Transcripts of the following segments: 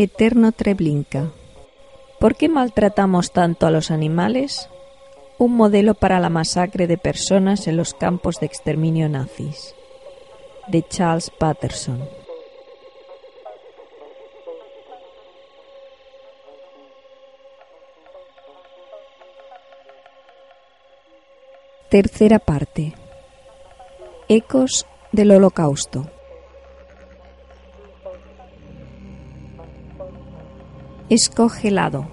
Eterno Treblinka. ¿Por qué maltratamos tanto a los animales? Un modelo para la masacre de personas en los campos de exterminio nazis. De Charles Patterson. Tercera parte. Ecos del Holocausto. Escoge lado.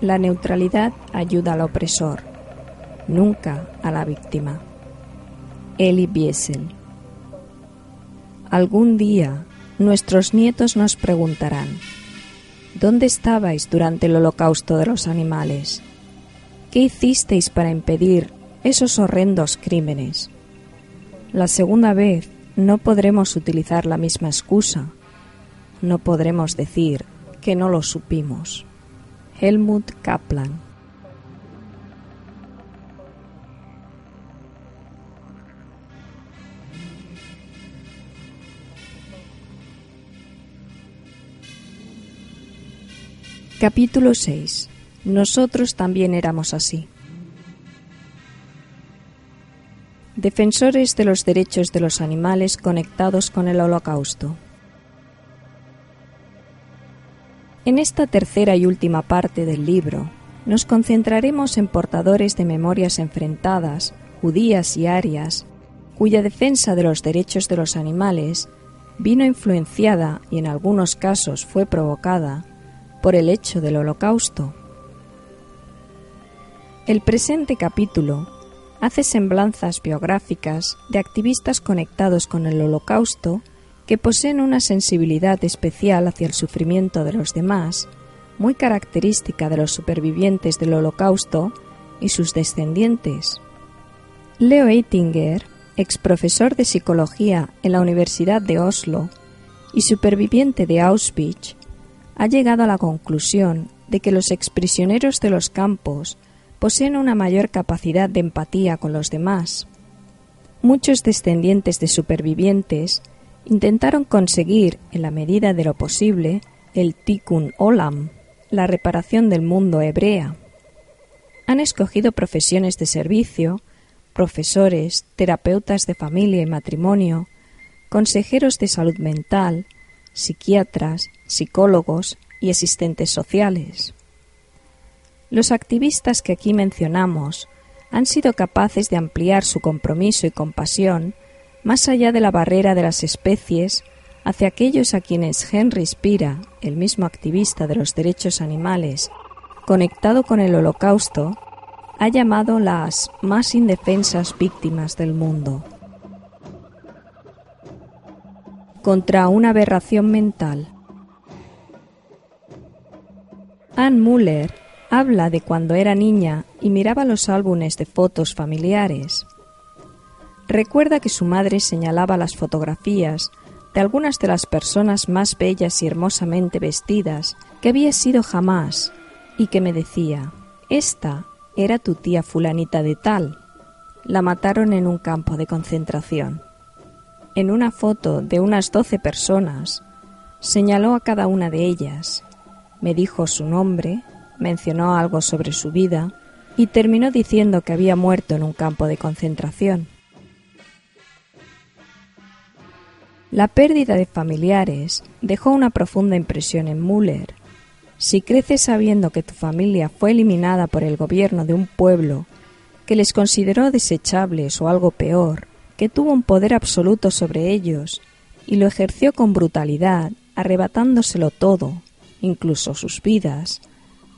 La neutralidad ayuda al opresor, nunca a la víctima. Eli Biesel. Algún día nuestros nietos nos preguntarán, ¿dónde estabais durante el holocausto de los animales? ¿Qué hicisteis para impedir esos horrendos crímenes? La segunda vez no podremos utilizar la misma excusa. No podremos decir que no lo supimos. Helmut Kaplan Capítulo 6. Nosotros también éramos así. Defensores de los derechos de los animales conectados con el holocausto. En esta tercera y última parte del libro nos concentraremos en portadores de memorias enfrentadas, judías y arias, cuya defensa de los derechos de los animales vino influenciada y en algunos casos fue provocada por el hecho del holocausto. El presente capítulo hace semblanzas biográficas de activistas conectados con el holocausto que poseen una sensibilidad especial hacia el sufrimiento de los demás, muy característica de los supervivientes del Holocausto y sus descendientes. Leo Eittinger, ex profesor de psicología en la Universidad de Oslo y superviviente de Auschwitz, ha llegado a la conclusión de que los exprisioneros de los campos poseen una mayor capacidad de empatía con los demás. Muchos descendientes de supervivientes intentaron conseguir, en la medida de lo posible, el tikkun olam, la reparación del mundo hebrea. Han escogido profesiones de servicio, profesores, terapeutas de familia y matrimonio, consejeros de salud mental, psiquiatras, psicólogos y asistentes sociales. Los activistas que aquí mencionamos han sido capaces de ampliar su compromiso y compasión más allá de la barrera de las especies, hacia aquellos a quienes Henry Spira, el mismo activista de los derechos animales, conectado con el holocausto, ha llamado las más indefensas víctimas del mundo. Contra una aberración mental. Anne Muller habla de cuando era niña y miraba los álbumes de fotos familiares. Recuerda que su madre señalaba las fotografías de algunas de las personas más bellas y hermosamente vestidas que había sido jamás y que me decía, esta era tu tía fulanita de tal. La mataron en un campo de concentración. En una foto de unas doce personas, señaló a cada una de ellas, me dijo su nombre, mencionó algo sobre su vida y terminó diciendo que había muerto en un campo de concentración. La pérdida de familiares dejó una profunda impresión en Müller. Si creces sabiendo que tu familia fue eliminada por el gobierno de un pueblo que les consideró desechables o algo peor, que tuvo un poder absoluto sobre ellos y lo ejerció con brutalidad, arrebatándoselo todo, incluso sus vidas,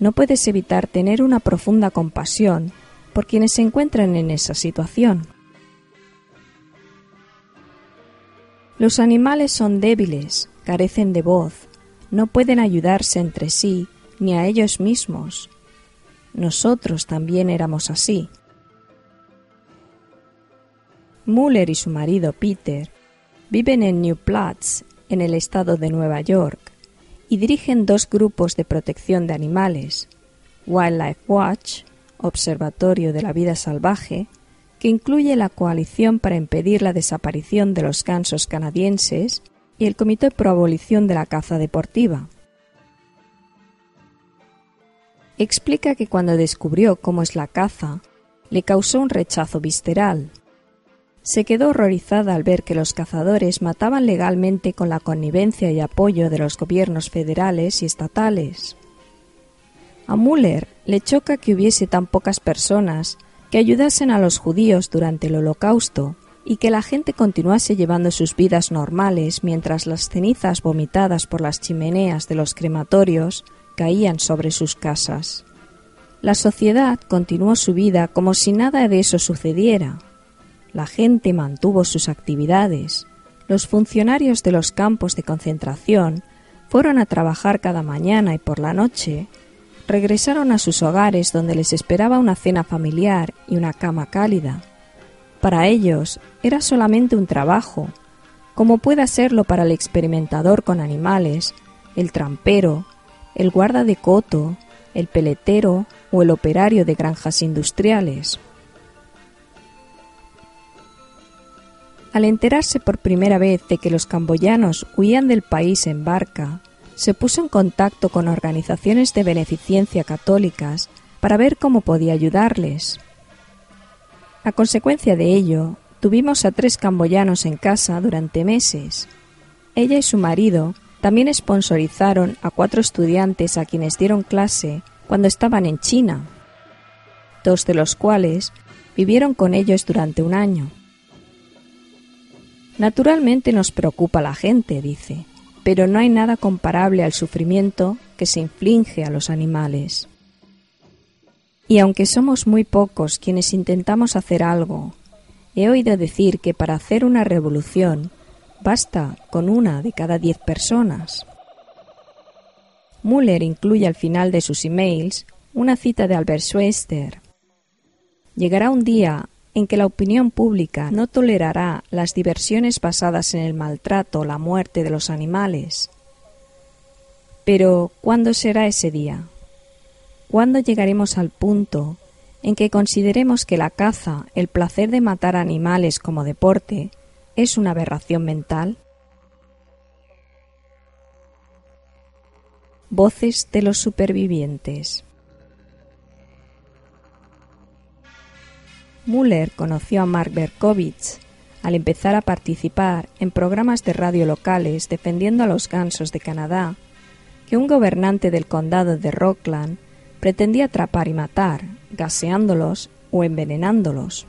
no puedes evitar tener una profunda compasión por quienes se encuentran en esa situación. Los animales son débiles, carecen de voz, no pueden ayudarse entre sí ni a ellos mismos. Nosotros también éramos así. Muller y su marido Peter viven en New Platz, en el estado de Nueva York, y dirigen dos grupos de protección de animales, Wildlife Watch, Observatorio de la Vida Salvaje, que incluye la Coalición para impedir la desaparición de los gansos canadienses y el Comité Pro Abolición de la Caza Deportiva. Explica que cuando descubrió cómo es la caza, le causó un rechazo visceral. Se quedó horrorizada al ver que los cazadores mataban legalmente con la connivencia y apoyo de los gobiernos federales y estatales. A Müller le choca que hubiese tan pocas personas que ayudasen a los judíos durante el Holocausto y que la gente continuase llevando sus vidas normales mientras las cenizas vomitadas por las chimeneas de los crematorios caían sobre sus casas. La sociedad continuó su vida como si nada de eso sucediera. La gente mantuvo sus actividades. Los funcionarios de los campos de concentración fueron a trabajar cada mañana y por la noche regresaron a sus hogares donde les esperaba una cena familiar y una cama cálida. Para ellos era solamente un trabajo, como pueda serlo para el experimentador con animales, el trampero, el guarda de coto, el peletero o el operario de granjas industriales. Al enterarse por primera vez de que los camboyanos huían del país en barca, se puso en contacto con organizaciones de beneficencia católicas para ver cómo podía ayudarles. A consecuencia de ello, tuvimos a tres camboyanos en casa durante meses. Ella y su marido también sponsorizaron a cuatro estudiantes a quienes dieron clase cuando estaban en China, dos de los cuales vivieron con ellos durante un año. Naturalmente nos preocupa la gente, dice pero no hay nada comparable al sufrimiento que se inflige a los animales. Y aunque somos muy pocos quienes intentamos hacer algo, he oído decir que para hacer una revolución basta con una de cada diez personas. Müller incluye al final de sus emails una cita de Albert Schweitzer. Llegará un día en que la opinión pública no tolerará las diversiones basadas en el maltrato o la muerte de los animales. Pero, ¿cuándo será ese día? ¿Cuándo llegaremos al punto en que consideremos que la caza, el placer de matar animales como deporte, es una aberración mental? Voces de los supervivientes. Müller conoció a Mark Berkowitz al empezar a participar en programas de radio locales defendiendo a los gansos de Canadá, que un gobernante del condado de Rockland pretendía atrapar y matar, gaseándolos o envenenándolos.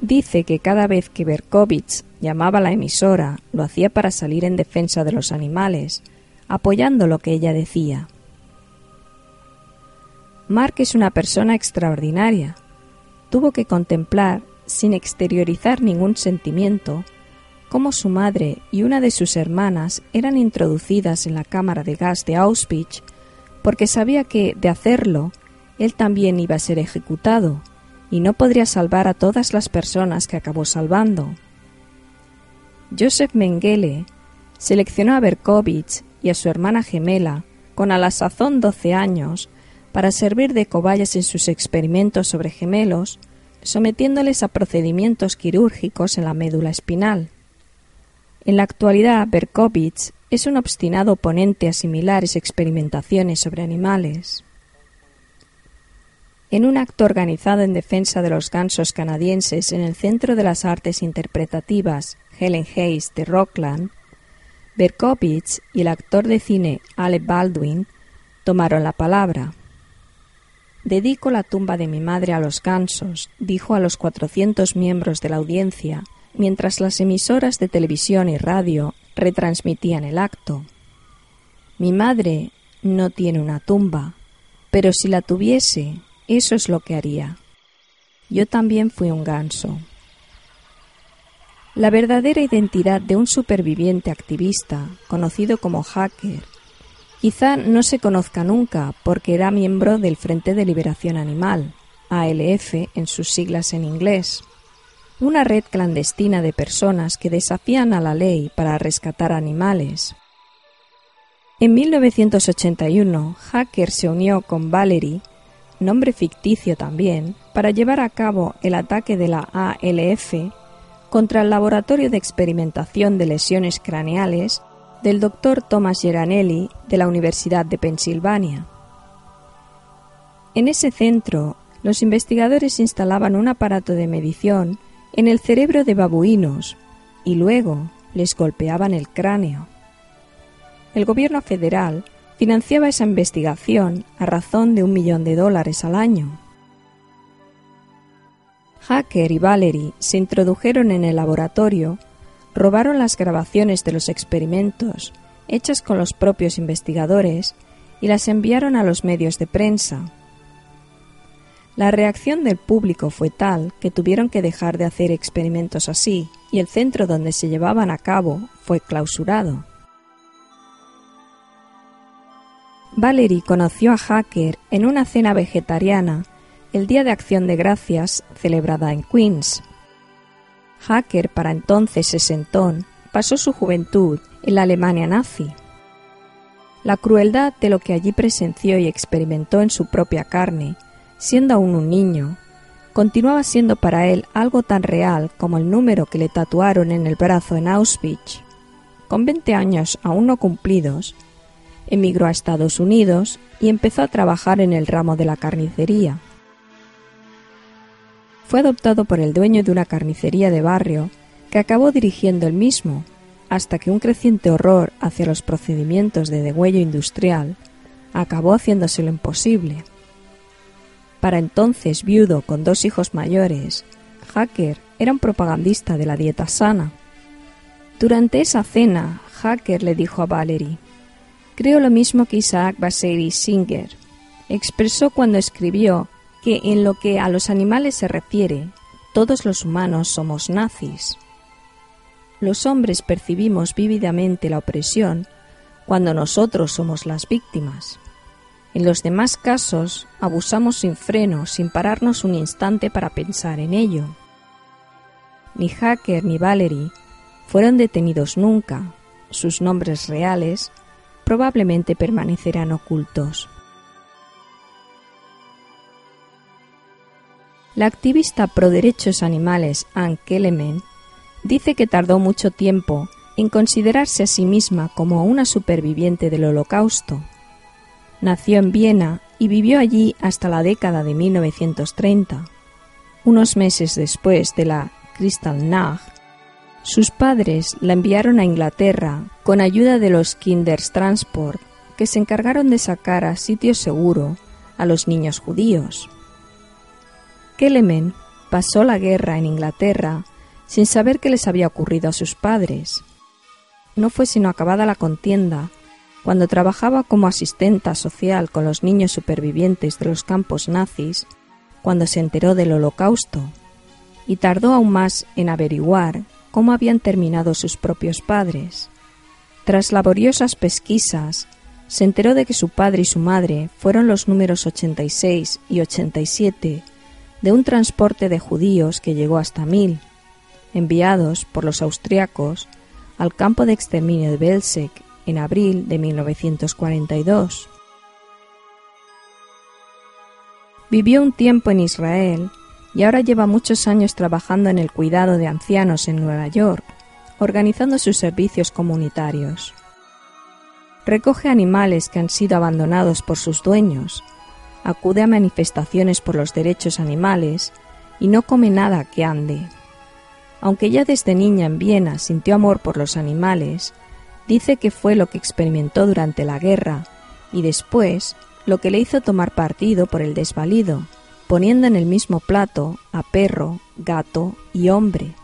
Dice que cada vez que Berkowitz llamaba a la emisora lo hacía para salir en defensa de los animales, apoyando lo que ella decía. Mark es una persona extraordinaria, tuvo que contemplar, sin exteriorizar ningún sentimiento, cómo su madre y una de sus hermanas eran introducidas en la cámara de gas de Auschwitz porque sabía que, de hacerlo, él también iba a ser ejecutado y no podría salvar a todas las personas que acabó salvando. Joseph Mengele seleccionó a Berkovich y a su hermana gemela, con a la sazón doce años, para servir de cobayas en sus experimentos sobre gemelos, sometiéndoles a procedimientos quirúrgicos en la médula espinal. En la actualidad, Berkovitz es un obstinado oponente a similares experimentaciones sobre animales. En un acto organizado en defensa de los gansos canadienses en el Centro de las Artes Interpretativas Helen Hayes de Rockland, Berkovitz y el actor de cine Alec Baldwin tomaron la palabra. Dedico la tumba de mi madre a los gansos, dijo a los cuatrocientos miembros de la audiencia, mientras las emisoras de televisión y radio retransmitían el acto. Mi madre no tiene una tumba, pero si la tuviese, eso es lo que haría. Yo también fui un ganso. La verdadera identidad de un superviviente activista, conocido como hacker, quizá no se conozca nunca porque era miembro del Frente de Liberación Animal, ALF en sus siglas en inglés, una red clandestina de personas que desafían a la ley para rescatar animales. En 1981, Hacker se unió con Valerie, nombre ficticio también, para llevar a cabo el ataque de la ALF contra el laboratorio de experimentación de lesiones craneales del doctor Thomas Geranelli de la Universidad de Pensilvania. En ese centro, los investigadores instalaban un aparato de medición en el cerebro de babuinos y luego les golpeaban el cráneo. El gobierno federal financiaba esa investigación a razón de un millón de dólares al año. Hacker y Valerie se introdujeron en el laboratorio, robaron las grabaciones de los experimentos hechas con los propios investigadores y las enviaron a los medios de prensa. La reacción del público fue tal que tuvieron que dejar de hacer experimentos así y el centro donde se llevaban a cabo fue clausurado. Valerie conoció a Hacker en una cena vegetariana el Día de Acción de Gracias celebrada en Queens. Hacker, para entonces sesentón, pasó su juventud en la Alemania nazi. La crueldad de lo que allí presenció y experimentó en su propia carne siendo aún un niño, continuaba siendo para él algo tan real como el número que le tatuaron en el brazo en Auschwitz. Con 20 años aún no cumplidos, emigró a Estados Unidos y empezó a trabajar en el ramo de la carnicería. Fue adoptado por el dueño de una carnicería de barrio que acabó dirigiendo él mismo, hasta que un creciente horror hacia los procedimientos de degüello industrial acabó haciéndoselo imposible. Para entonces viudo con dos hijos mayores, Hacker era un propagandista de la dieta sana. Durante esa cena, Hacker le dijo a Valerie, Creo lo mismo que Isaac Bashevis Singer. Expresó cuando escribió que en lo que a los animales se refiere, todos los humanos somos nazis. Los hombres percibimos vívidamente la opresión cuando nosotros somos las víctimas. En los demás casos, abusamos sin freno, sin pararnos un instante para pensar en ello. Ni Hacker ni Valerie fueron detenidos nunca. Sus nombres reales probablemente permanecerán ocultos. La activista pro derechos animales Anne Kelleman dice que tardó mucho tiempo en considerarse a sí misma como una superviviente del Holocausto Nació en Viena y vivió allí hasta la década de 1930. Unos meses después de la Kristallnacht, sus padres la enviaron a Inglaterra con ayuda de los Kindertransport, que se encargaron de sacar a sitio seguro a los niños judíos. Kelemen pasó la guerra en Inglaterra sin saber qué les había ocurrido a sus padres. No fue sino acabada la contienda cuando trabajaba como asistenta social con los niños supervivientes de los campos nazis, cuando se enteró del holocausto, y tardó aún más en averiguar cómo habían terminado sus propios padres. Tras laboriosas pesquisas, se enteró de que su padre y su madre fueron los números 86 y 87 de un transporte de judíos que llegó hasta mil, enviados por los austriacos al campo de exterminio de Belzec en abril de 1942. Vivió un tiempo en Israel y ahora lleva muchos años trabajando en el cuidado de ancianos en Nueva York, organizando sus servicios comunitarios. Recoge animales que han sido abandonados por sus dueños, acude a manifestaciones por los derechos animales y no come nada que ande. Aunque ya desde niña en Viena sintió amor por los animales, dice que fue lo que experimentó durante la guerra y después lo que le hizo tomar partido por el desvalido, poniendo en el mismo plato a perro, gato y hombre.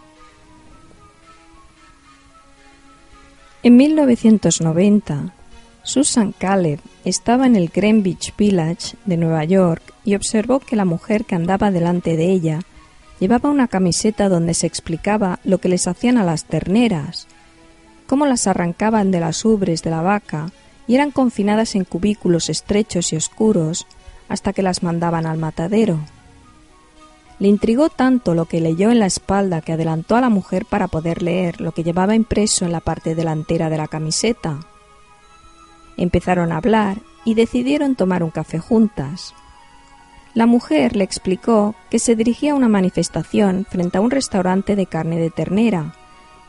En 1990, Susan Caleb estaba en el Greenwich Village de Nueva York y observó que la mujer que andaba delante de ella llevaba una camiseta donde se explicaba lo que les hacían a las terneras, cómo las arrancaban de las ubres de la vaca y eran confinadas en cubículos estrechos y oscuros hasta que las mandaban al matadero. Le intrigó tanto lo que leyó en la espalda que adelantó a la mujer para poder leer lo que llevaba impreso en la parte delantera de la camiseta. Empezaron a hablar y decidieron tomar un café juntas. La mujer le explicó que se dirigía a una manifestación frente a un restaurante de carne de ternera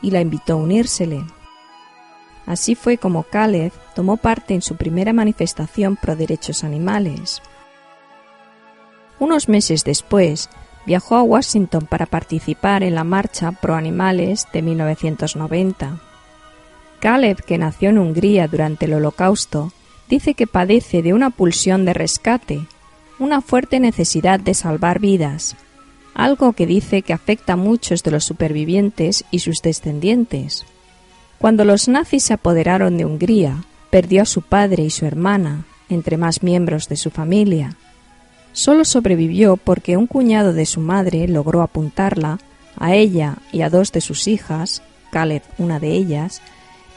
y la invitó a unírsele. Así fue como Caleb tomó parte en su primera manifestación pro derechos animales. Unos meses después, viajó a Washington para participar en la Marcha Pro Animales de 1990. Caleb, que nació en Hungría durante el Holocausto, dice que padece de una pulsión de rescate, una fuerte necesidad de salvar vidas, algo que dice que afecta a muchos de los supervivientes y sus descendientes. Cuando los nazis se apoderaron de Hungría, perdió a su padre y su hermana, entre más miembros de su familia. Solo sobrevivió porque un cuñado de su madre logró apuntarla, a ella y a dos de sus hijas, Caleb una de ellas,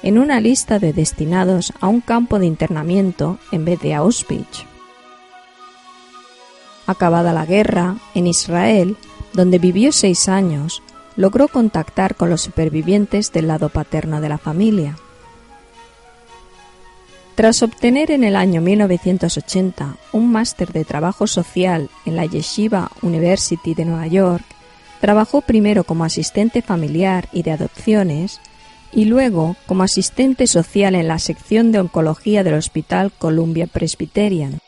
en una lista de destinados a un campo de internamiento en vez de Auschwitz. Acabada la guerra, en Israel, donde vivió seis años, logró contactar con los supervivientes del lado paterno de la familia. Tras obtener en el año 1980 un máster de trabajo social en la Yeshiva University de Nueva York, trabajó primero como asistente familiar y de adopciones y luego como asistente social en la sección de oncología del Hospital Columbia Presbyterian.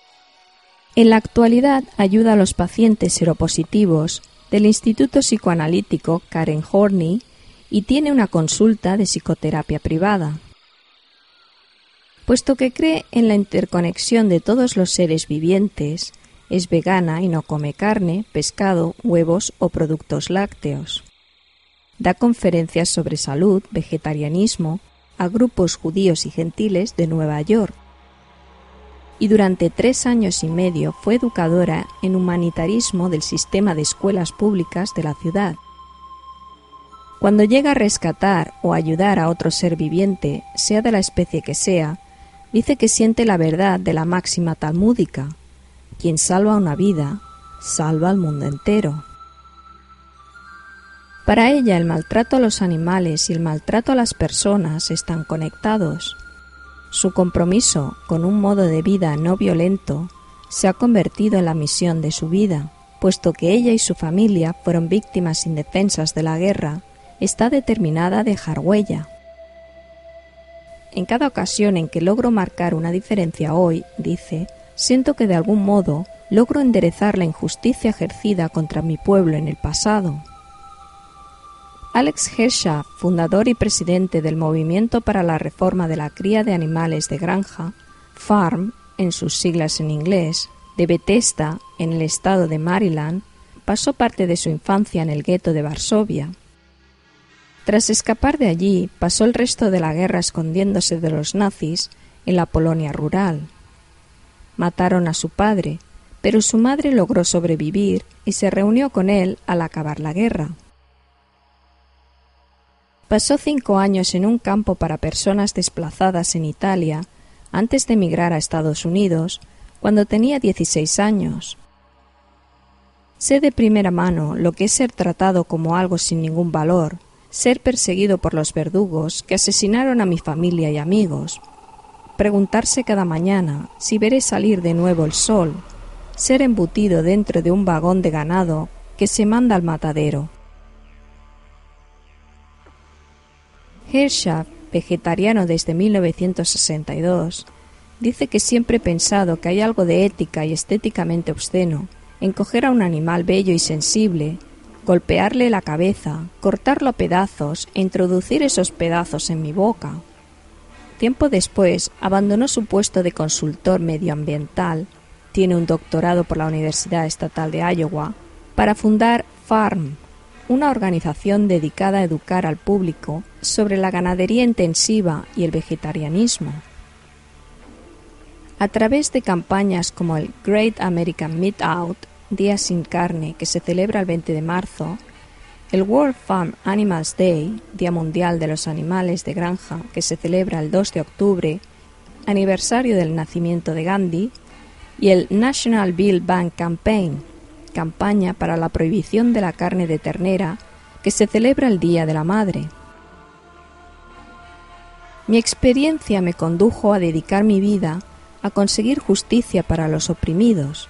En la actualidad ayuda a los pacientes seropositivos del Instituto Psicoanalítico Karen Horney y tiene una consulta de psicoterapia privada. Puesto que cree en la interconexión de todos los seres vivientes, es vegana y no come carne, pescado, huevos o productos lácteos. Da conferencias sobre salud, vegetarianismo, a grupos judíos y gentiles de Nueva York y durante tres años y medio fue educadora en humanitarismo del sistema de escuelas públicas de la ciudad. Cuando llega a rescatar o ayudar a otro ser viviente, sea de la especie que sea, dice que siente la verdad de la máxima talmúdica. Quien salva una vida, salva al mundo entero. Para ella el maltrato a los animales y el maltrato a las personas están conectados. Su compromiso con un modo de vida no violento se ha convertido en la misión de su vida, puesto que ella y su familia fueron víctimas indefensas de la guerra, está determinada a dejar huella. En cada ocasión en que logro marcar una diferencia hoy, dice, siento que de algún modo logro enderezar la injusticia ejercida contra mi pueblo en el pasado. Alex Hersha, fundador y presidente del Movimiento para la Reforma de la Cría de Animales de Granja, FARM, en sus siglas en inglés, de Bethesda, en el estado de Maryland, pasó parte de su infancia en el gueto de Varsovia. Tras escapar de allí, pasó el resto de la guerra escondiéndose de los nazis en la Polonia rural. Mataron a su padre, pero su madre logró sobrevivir y se reunió con él al acabar la guerra. Pasó cinco años en un campo para personas desplazadas en Italia antes de emigrar a Estados Unidos, cuando tenía 16 años. Sé de primera mano lo que es ser tratado como algo sin ningún valor, ser perseguido por los verdugos que asesinaron a mi familia y amigos, preguntarse cada mañana si veré salir de nuevo el sol, ser embutido dentro de un vagón de ganado que se manda al matadero, Hershaft, vegetariano desde 1962, dice que siempre he pensado que hay algo de ética y estéticamente obsceno en coger a un animal bello y sensible, golpearle la cabeza, cortarlo a pedazos e introducir esos pedazos en mi boca. tiempo después abandonó su puesto de consultor medioambiental, tiene un doctorado por la Universidad Estatal de Iowa, para fundar Farm, una organización dedicada a educar al público sobre la ganadería intensiva y el vegetarianismo. A través de campañas como el Great American Meat Out, Día sin carne, que se celebra el 20 de marzo, el World Farm Animals Day, Día Mundial de los Animales de Granja, que se celebra el 2 de octubre, aniversario del nacimiento de Gandhi, y el National Bill Bank Campaign, campaña para la prohibición de la carne de ternera, que se celebra el Día de la Madre. Mi experiencia me condujo a dedicar mi vida a conseguir justicia para los oprimidos.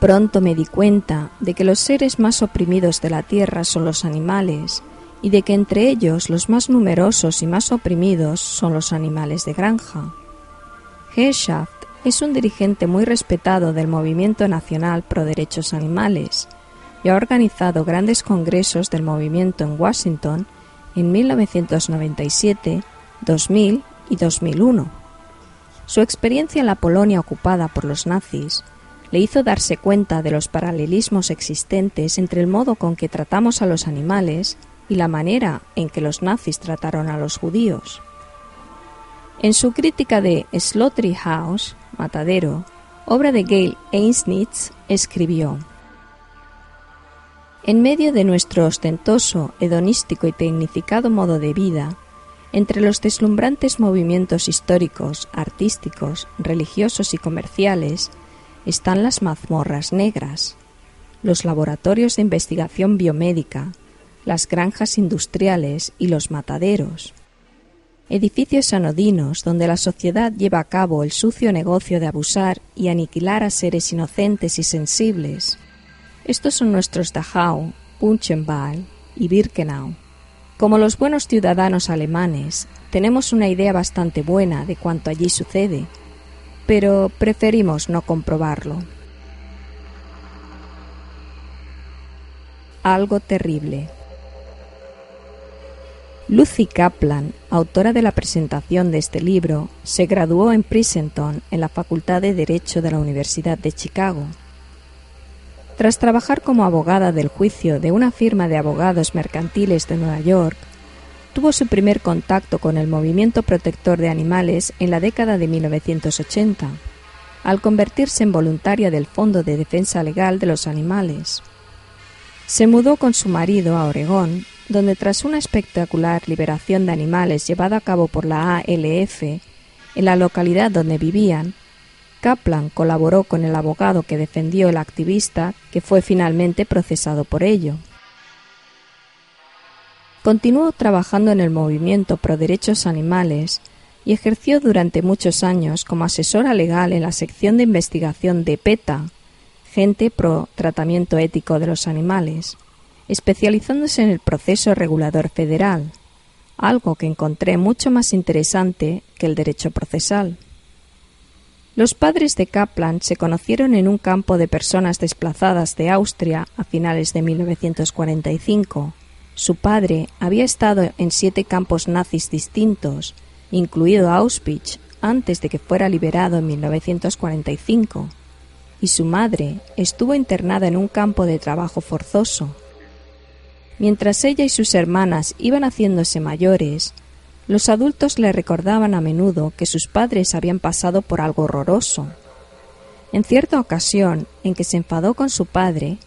Pronto me di cuenta de que los seres más oprimidos de la tierra son los animales, y de que entre ellos los más numerosos y más oprimidos son los animales de granja. Es un dirigente muy respetado del movimiento nacional pro derechos animales y ha organizado grandes congresos del movimiento en Washington en 1997, 2000 y 2001. Su experiencia en la Polonia ocupada por los nazis le hizo darse cuenta de los paralelismos existentes entre el modo con que tratamos a los animales y la manera en que los nazis trataron a los judíos. En su crítica de Slaughterhouse, Matadero, obra de Gail Einsnitz, escribió En medio de nuestro ostentoso, hedonístico y tecnificado modo de vida, entre los deslumbrantes movimientos históricos, artísticos, religiosos y comerciales están las mazmorras negras, los laboratorios de investigación biomédica, las granjas industriales y los mataderos. Edificios anodinos donde la sociedad lleva a cabo el sucio negocio de abusar y aniquilar a seres inocentes y sensibles. Estos son nuestros Dachau, Buchenwald y Birkenau. Como los buenos ciudadanos alemanes, tenemos una idea bastante buena de cuanto allí sucede, pero preferimos no comprobarlo. Algo terrible. Lucy Kaplan, autora de la presentación de este libro, se graduó en Princeton en la Facultad de Derecho de la Universidad de Chicago tras trabajar como abogada del juicio de una firma de abogados mercantiles de Nueva York, tuvo su primer contacto con el movimiento protector de animales en la década de 1980, al convertirse en voluntaria del Fondo de Defensa Legal de los Animales. Se mudó con su marido a Oregón, donde tras una espectacular liberación de animales llevada a cabo por la ALF, en la localidad donde vivían, Kaplan colaboró con el abogado que defendió el activista, que fue finalmente procesado por ello. Continuó trabajando en el movimiento pro derechos animales y ejerció durante muchos años como asesora legal en la sección de investigación de PETA, Gente pro Tratamiento Ético de los Animales, especializándose en el proceso regulador federal, algo que encontré mucho más interesante que el derecho procesal. Los padres de Kaplan se conocieron en un campo de personas desplazadas de Austria a finales de 1945. Su padre había estado en siete campos nazis distintos, incluido Auschwitz, antes de que fuera liberado en 1945, y su madre estuvo internada en un campo de trabajo forzoso. Mientras ella y sus hermanas iban haciéndose mayores, los adultos le recordaban a menudo que sus padres habían pasado por algo horroroso. En cierta ocasión en que se enfadó con su padre,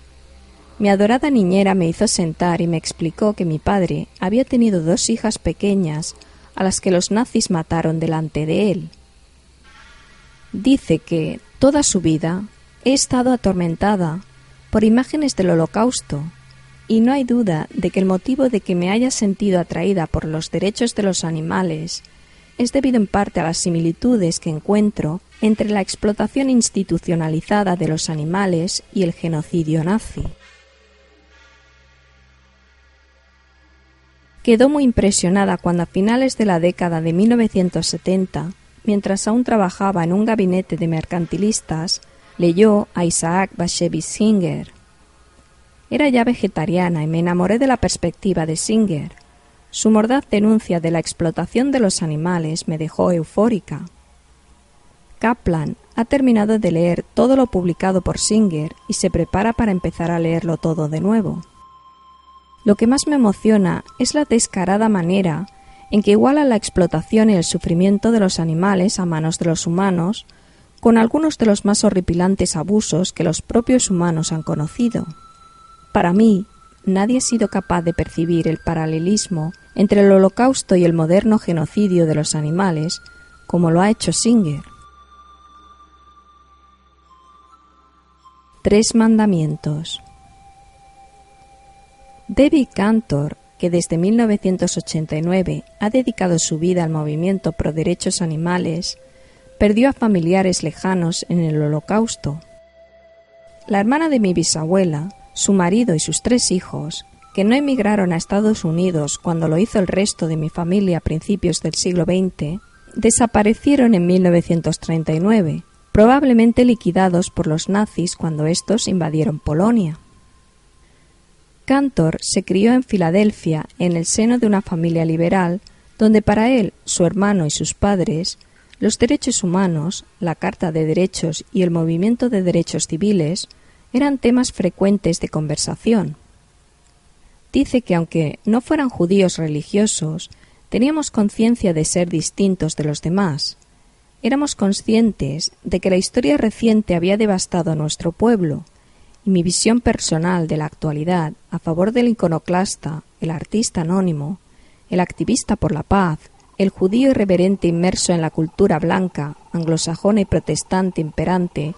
mi adorada niñera me hizo sentar y me explicó que mi padre había tenido dos hijas pequeñas a las que los nazis mataron delante de él. Dice que toda su vida he estado atormentada por imágenes del holocausto y no hay duda de que el motivo de que me haya sentido atraída por los derechos de los animales es debido en parte a las similitudes que encuentro entre la explotación institucionalizada de los animales y el genocidio nazi. Quedó muy impresionada cuando a finales de la década de 1970, mientras aún trabajaba en un gabinete de mercantilistas, leyó a Isaac Bashevis Singer, era ya vegetariana y me enamoré de la perspectiva de Singer, su mordaz denuncia de la explotación de los animales me dejó eufórica. Kaplan ha terminado de leer todo lo publicado por Singer y se prepara para empezar a leerlo todo de nuevo. Lo que más me emociona es la descarada manera en que iguala la explotación y el sufrimiento de los animales a manos de los humanos con algunos de los más horripilantes abusos que los propios humanos han conocido. Para mí, nadie ha sido capaz de percibir el paralelismo entre el holocausto y el moderno genocidio de los animales como lo ha hecho Singer. Tres mandamientos. David Cantor, que desde 1989 ha dedicado su vida al movimiento pro derechos animales, perdió a familiares lejanos en el Holocausto. La hermana de mi bisabuela, su marido y sus tres hijos, que no emigraron a Estados Unidos cuando lo hizo el resto de mi familia a principios del siglo XX, desaparecieron en 1939 probablemente liquidados por los nazis cuando estos invadieron Polonia. Cantor se crió en Filadelfia en el seno de una familia liberal donde para él, su hermano y sus padres, los derechos humanos, la Carta de Derechos y el movimiento de derechos civiles eran temas frecuentes de conversación. Dice que aunque no fueran judíos religiosos, teníamos conciencia de ser distintos de los demás, Éramos conscientes de que la historia reciente había devastado a nuestro pueblo, y mi visión personal de la actualidad a favor del iconoclasta, el artista anónimo, el activista por la paz, el judío irreverente inmerso en la cultura blanca, anglosajona y protestante imperante,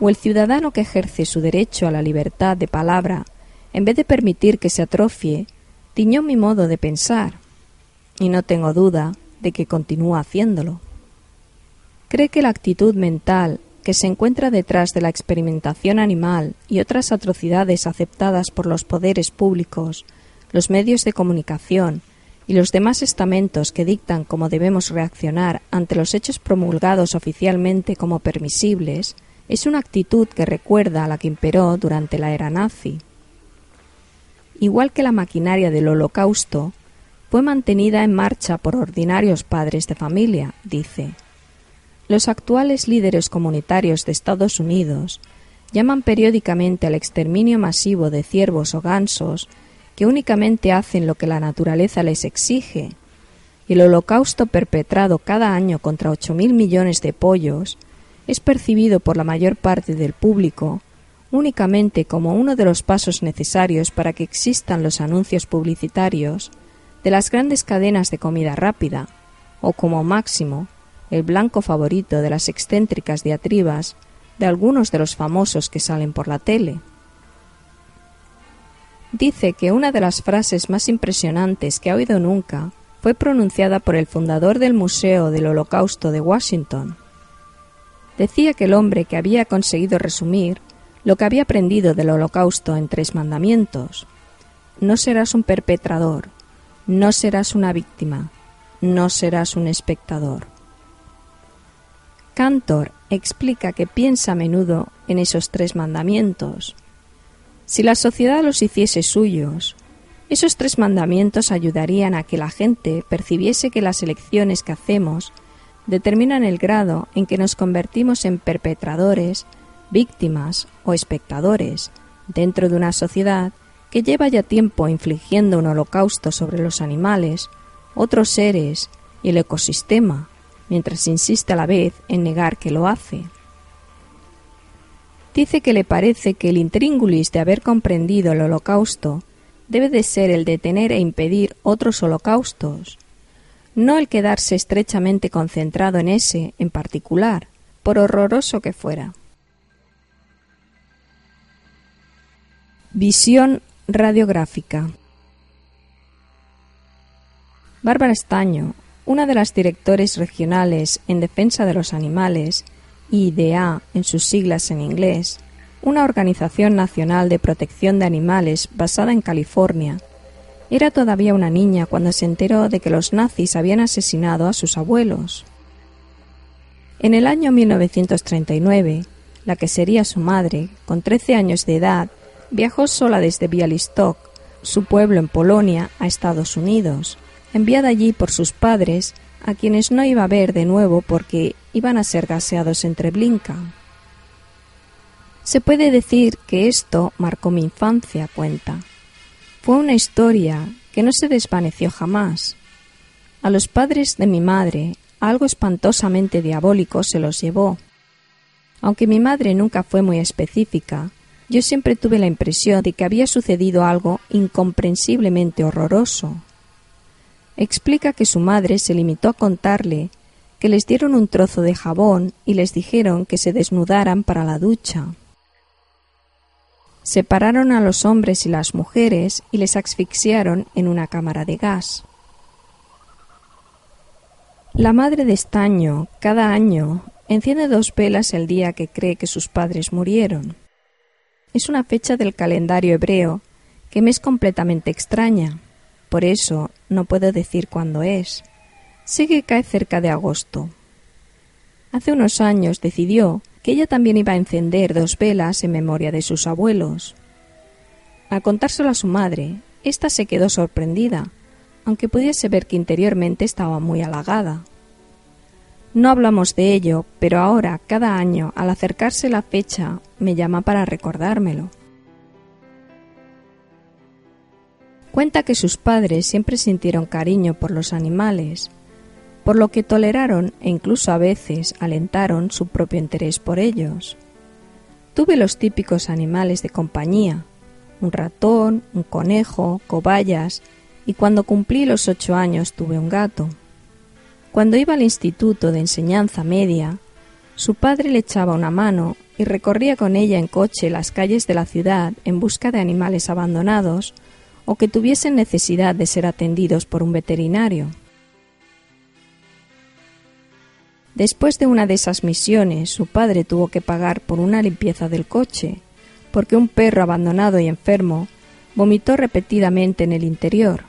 o el ciudadano que ejerce su derecho a la libertad de palabra en vez de permitir que se atrofie, tiñó mi modo de pensar, y no tengo duda de que continúa haciéndolo. Cree que la actitud mental que se encuentra detrás de la experimentación animal y otras atrocidades aceptadas por los poderes públicos, los medios de comunicación y los demás estamentos que dictan cómo debemos reaccionar ante los hechos promulgados oficialmente como permisibles, es una actitud que recuerda a la que imperó durante la era nazi. Igual que la maquinaria del holocausto, fue mantenida en marcha por ordinarios padres de familia, dice, los actuales líderes comunitarios de Estados Unidos llaman periódicamente al exterminio masivo de ciervos o gansos que únicamente hacen lo que la naturaleza les exige, y el holocausto perpetrado cada año contra ocho mil millones de pollos es percibido por la mayor parte del público únicamente como uno de los pasos necesarios para que existan los anuncios publicitarios de las grandes cadenas de comida rápida, o como máximo el blanco favorito de las excéntricas diatribas de algunos de los famosos que salen por la tele. Dice que una de las frases más impresionantes que ha oído nunca fue pronunciada por el fundador del Museo del Holocausto de Washington. Decía que el hombre que había conseguido resumir lo que había aprendido del Holocausto en tres mandamientos. No serás un perpetrador, no serás una víctima, no serás un espectador. Cantor explica que piensa a menudo en esos tres mandamientos. Si la sociedad los hiciese suyos, esos tres mandamientos ayudarían a que la gente percibiese que las elecciones que hacemos determinan el grado en que nos convertimos en perpetradores, víctimas o espectadores dentro de una sociedad que lleva ya tiempo infligiendo un holocausto sobre los animales, otros seres y el ecosistema mientras insiste a la vez en negar que lo hace. Dice que le parece que el intríngulis de haber comprendido el holocausto debe de ser el detener e impedir otros holocaustos, no el quedarse estrechamente concentrado en ese en particular, por horroroso que fuera. Visión radiográfica Bárbara Estaño, una de las directores regionales en defensa de los animales, IDA en sus siglas en inglés, una organización nacional de protección de animales basada en California, era todavía una niña cuando se enteró de que los nazis habían asesinado a sus abuelos. En el año 1939, la que sería su madre, con 13 años de edad, viajó sola desde Bialystok su pueblo en Polonia, a Estados Unidos, enviada allí por sus padres, a quienes no iba a ver de nuevo porque iban a ser gaseados en Treblinka. Se puede decir que esto marcó mi infancia, cuenta. Fue una historia que no se desvaneció jamás. A los padres de mi madre algo espantosamente diabólico se los llevó. Aunque mi madre nunca fue muy específica, yo siempre tuve la impresión de que había sucedido algo incomprensiblemente horroroso. Explica que su madre se limitó a contarle que les dieron un trozo de jabón y les dijeron que se desnudaran para la ducha. Separaron a los hombres y las mujeres y les asfixiaron en una cámara de gas. La madre de estaño, cada año, enciende dos velas el día que cree que sus padres murieron. Es una fecha del calendario hebreo que me es completamente extraña. Por eso no puedo decir cuándo es. Sé que cae cerca de agosto. Hace unos años decidió ella también iba a encender dos velas en memoria de sus abuelos. Al contárselo a su madre, ésta se quedó sorprendida, aunque pudiese ver que interiormente estaba muy halagada. No hablamos de ello, pero ahora, cada año, al acercarse la fecha, me llama para recordármelo. Cuenta que sus padres siempre sintieron cariño por los animales, por lo que toleraron e incluso a veces alentaron su propio interés por ellos. Tuve los típicos animales de compañía, un ratón, un conejo, cobayas, y cuando cumplí los ocho años tuve un gato. Cuando iba al instituto de enseñanza media, su padre le echaba una mano y recorría con ella en coche las calles de la ciudad en busca de animales abandonados o que tuviesen necesidad de ser atendidos por un veterinario. Después de una de esas misiones, su padre tuvo que pagar por una limpieza del coche, porque un perro abandonado y enfermo vomitó repetidamente en el interior.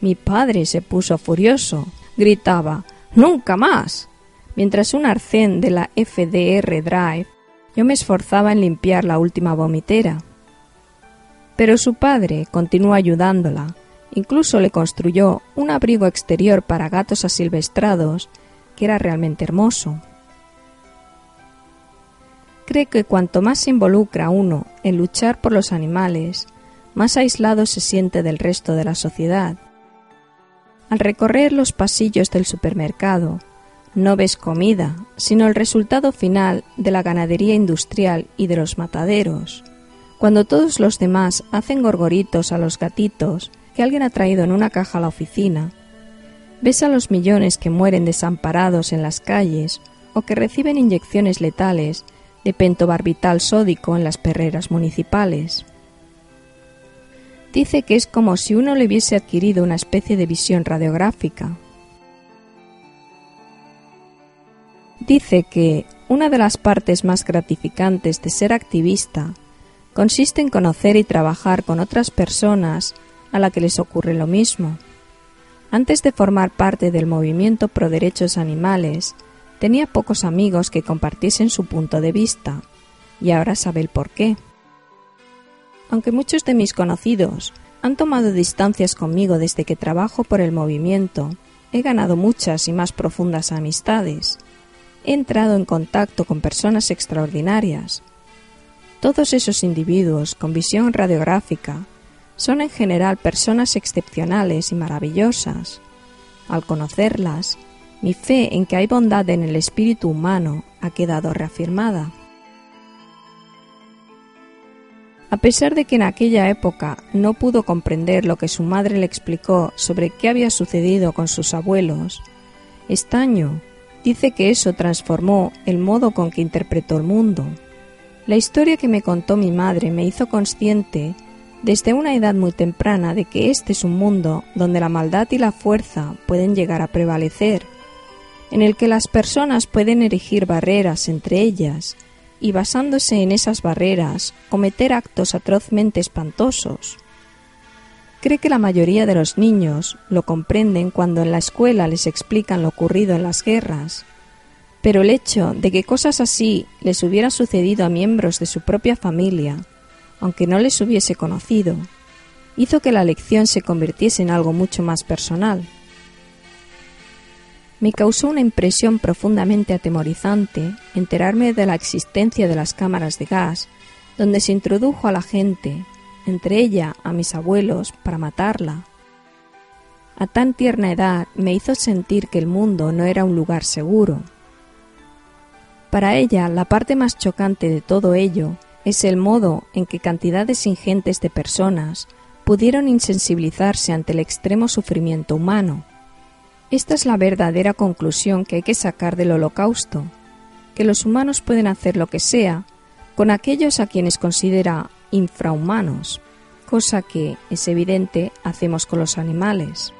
Mi padre se puso furioso gritaba ¡Nunca más! Mientras un arcén de la FDR Drive, yo me esforzaba en limpiar la última vomitera. Pero su padre continuó ayudándola, incluso le construyó un abrigo exterior para gatos asilvestrados que era realmente hermoso. Cree que cuanto más se involucra uno en luchar por los animales, más aislado se siente del resto de la sociedad al recorrer los pasillos del supermercado, no ves comida, sino el resultado final de la ganadería industrial y de los mataderos. Cuando todos los demás hacen gorgoritos a los gatitos que alguien ha traído en una caja a la oficina, ves a los millones que mueren desamparados en las calles o que reciben inyecciones letales de pentobarbital sódico en las perreras municipales. Dice que es como si uno le hubiese adquirido una especie de visión radiográfica. Dice que una de las partes más gratificantes de ser activista consiste en conocer y trabajar con otras personas a las que les ocurre lo mismo. Antes de formar parte del movimiento pro derechos animales, tenía pocos amigos que compartiesen su punto de vista, y ahora sabe el por qué. Aunque muchos de mis conocidos han tomado distancias conmigo desde que trabajo por el movimiento, he ganado muchas y más profundas amistades. He entrado en contacto con personas extraordinarias. Todos esos individuos con visión radiográfica son en general personas excepcionales y maravillosas. Al conocerlas, mi fe en que hay bondad en el espíritu humano ha quedado reafirmada. A pesar de que en aquella época no pudo comprender lo que su madre le explicó sobre qué había sucedido con sus abuelos, Estaño dice que eso transformó el modo con que interpretó el mundo. La historia que me contó mi madre me hizo consciente desde una edad muy temprana de que este es un mundo donde la maldad y la fuerza pueden llegar a prevalecer, en el que las personas pueden erigir barreras entre ellas y basándose en esas barreras cometer actos atrozmente espantosos. Cree que la mayoría de los niños lo comprenden cuando en la escuela les explican lo ocurrido en las guerras, pero el hecho de que cosas así les hubiera sucedido a miembros de su propia familia, aunque no les hubiese conocido, hizo que la lección se convirtiese en algo mucho más personal. Me causó una impresión profundamente atemorizante enterarme de la existencia de las cámaras de gas, donde se introdujo a la gente, entre ella a mis abuelos, para matarla. A tan tierna edad me hizo sentir que el mundo no era un lugar seguro. Para ella, la parte más chocante de todo ello es el modo en que cantidades ingentes de personas pudieron insensibilizarse ante el extremo sufrimiento humano esta es la verdadera conclusión que hay que sacar del holocausto, que los humanos pueden hacer lo que sea con aquellos a quienes considera infrahumanos, cosa que, es evidente, hacemos con los animales.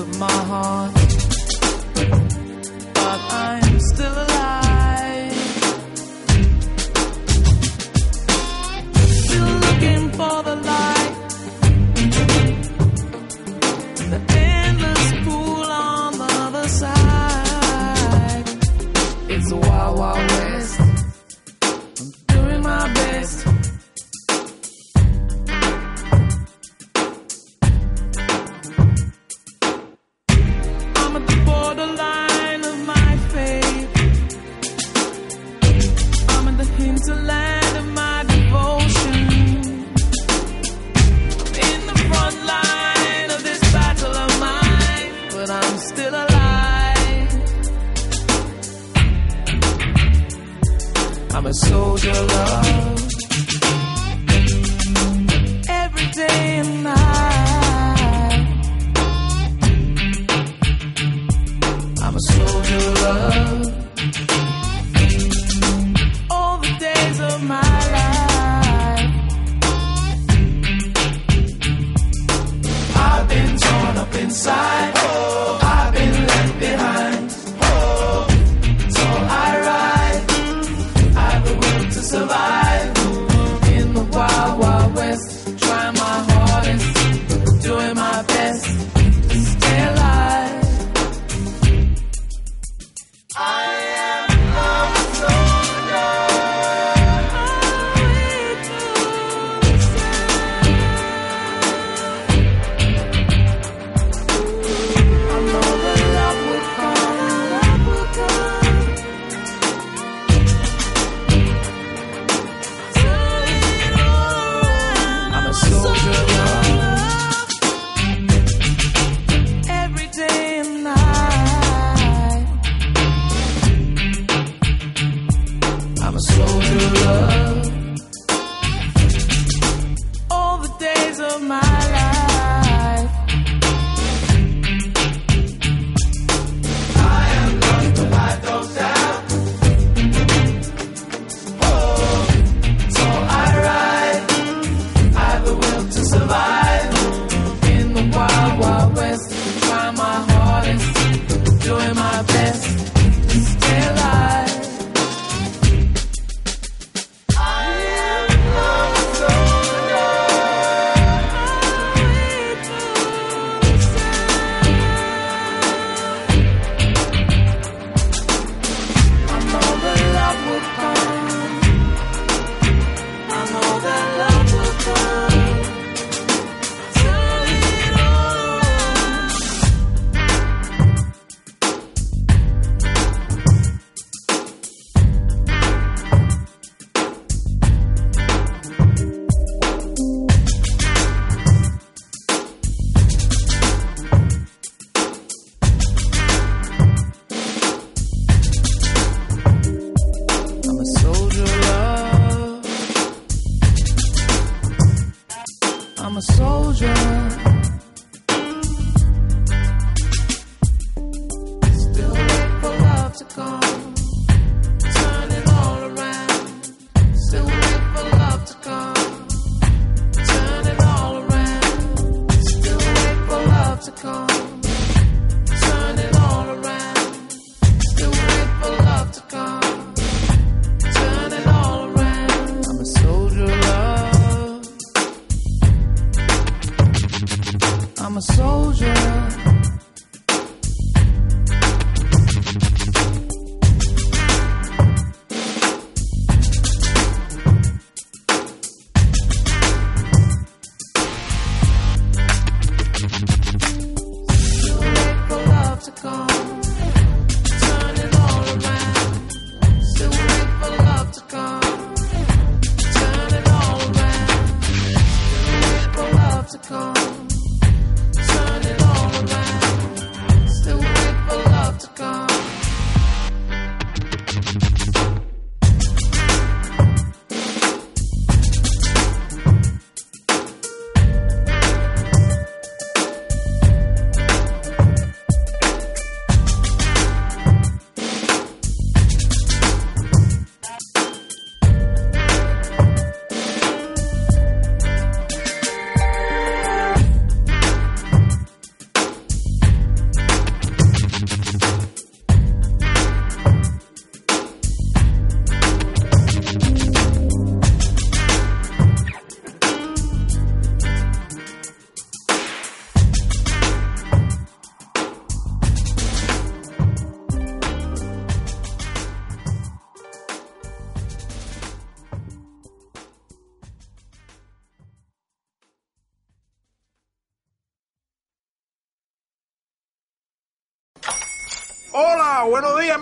of my heart. But I'm still alive. Still looking for the light. The endless pool on the other side. It's a wild, wild west. I'm doing my best.